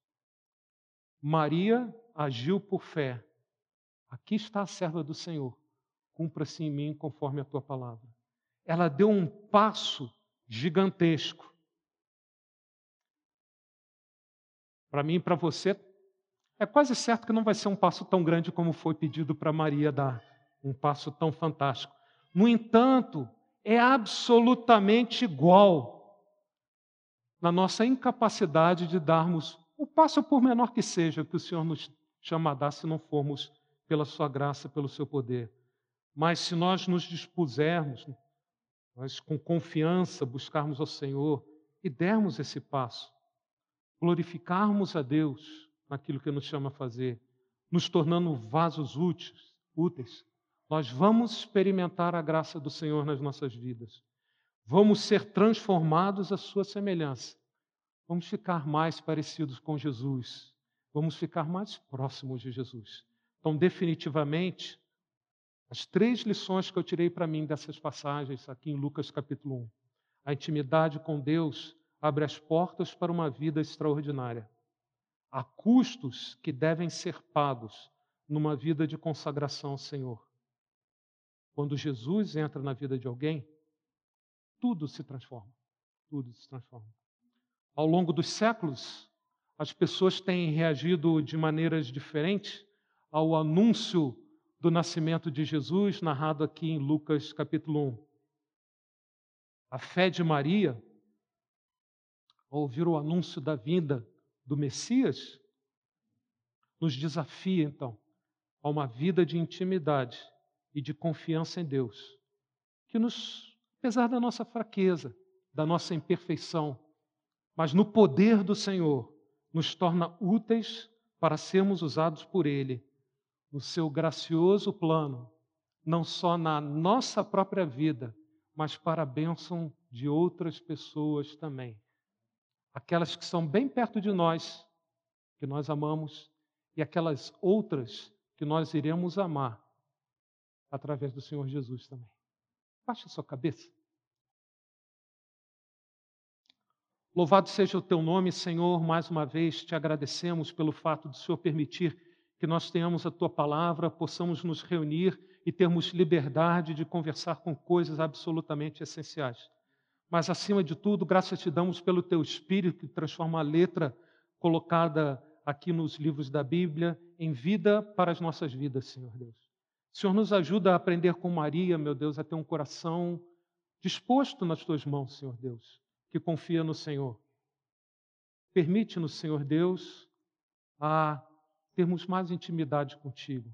Maria agiu por fé. Aqui está a serva do Senhor. Cumpra-se em mim conforme a tua palavra. Ela deu um passo gigantesco. Para mim e para você, é quase certo que não vai ser um passo tão grande como foi pedido para Maria dar, um passo tão fantástico. No entanto, é absolutamente igual na nossa incapacidade de darmos o passo por menor que seja que o Senhor nos chama a dar se não formos pela sua graça, pelo seu poder. Mas se nós nos dispusermos, nós com confiança buscarmos ao Senhor e dermos esse passo, glorificarmos a Deus naquilo que nos chama a fazer, nos tornando vasos úteis, úteis, nós vamos experimentar a graça do Senhor nas nossas vidas. Vamos ser transformados à sua semelhança. Vamos ficar mais parecidos com Jesus. Vamos ficar mais próximos de Jesus. Então, definitivamente, as três lições que eu tirei para mim dessas passagens aqui em Lucas capítulo 1. A intimidade com Deus abre as portas para uma vida extraordinária. Há custos que devem ser pagos numa vida de consagração ao Senhor. Quando Jesus entra na vida de alguém, tudo se transforma. Tudo se transforma. Ao longo dos séculos, as pessoas têm reagido de maneiras diferentes ao anúncio do nascimento de Jesus, narrado aqui em Lucas capítulo 1. A fé de Maria, ao ouvir o anúncio da vinda do Messias, nos desafia, então, a uma vida de intimidade e de confiança em Deus, que nos, apesar da nossa fraqueza, da nossa imperfeição, mas no poder do Senhor, nos torna úteis para sermos usados por Ele o seu gracioso plano, não só na nossa própria vida, mas para a bênção de outras pessoas também. Aquelas que são bem perto de nós, que nós amamos, e aquelas outras que nós iremos amar através do Senhor Jesus também. Baixe sua cabeça. Louvado seja o teu nome, Senhor. Mais uma vez te agradecemos pelo fato do Senhor permitir que nós tenhamos a tua palavra, possamos nos reunir e termos liberdade de conversar com coisas absolutamente essenciais. Mas, acima de tudo, graças te damos pelo teu Espírito que transforma a letra colocada aqui nos livros da Bíblia em vida para as nossas vidas, Senhor Deus. Senhor nos ajuda a aprender com Maria, meu Deus, a ter um coração disposto nas tuas mãos, Senhor Deus, que confia no Senhor. Permite-nos, Senhor Deus, a termos mais intimidade contigo.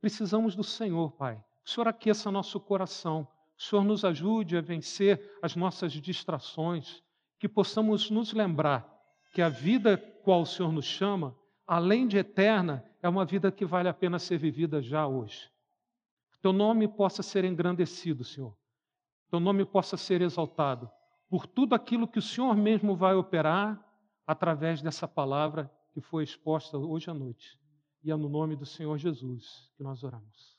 Precisamos do Senhor, Pai. O Senhor aqueça nosso coração. O Senhor nos ajude a vencer as nossas distrações, que possamos nos lembrar que a vida qual o Senhor nos chama, além de eterna, é uma vida que vale a pena ser vivida já hoje. Teu nome possa ser engrandecido, Senhor. Teu nome possa ser exaltado por tudo aquilo que o Senhor mesmo vai operar através dessa palavra que foi exposta hoje à noite. E é no nome do Senhor Jesus que nós oramos.